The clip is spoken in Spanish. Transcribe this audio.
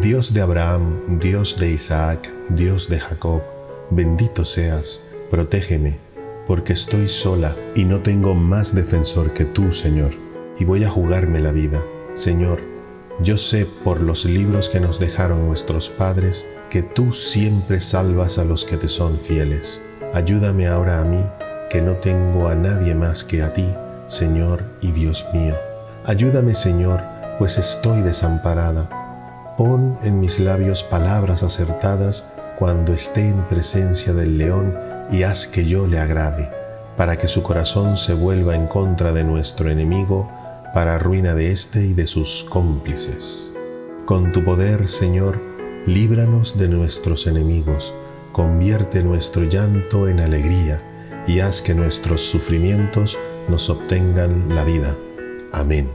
Dios de Abraham, Dios de Isaac, Dios de Jacob, bendito seas, protégeme, porque estoy sola y no tengo más defensor que tú, Señor, y voy a jugarme la vida. Señor, yo sé por los libros que nos dejaron nuestros padres que tú siempre salvas a los que te son fieles. Ayúdame ahora a mí, que no tengo a nadie más que a ti, Señor y Dios mío. Ayúdame, Señor, pues estoy desamparada. Pon en mis labios palabras acertadas cuando esté en presencia del león y haz que yo le agrade, para que su corazón se vuelva en contra de nuestro enemigo, para ruina de éste y de sus cómplices. Con tu poder, Señor, líbranos de nuestros enemigos, convierte nuestro llanto en alegría y haz que nuestros sufrimientos nos obtengan la vida. Amén.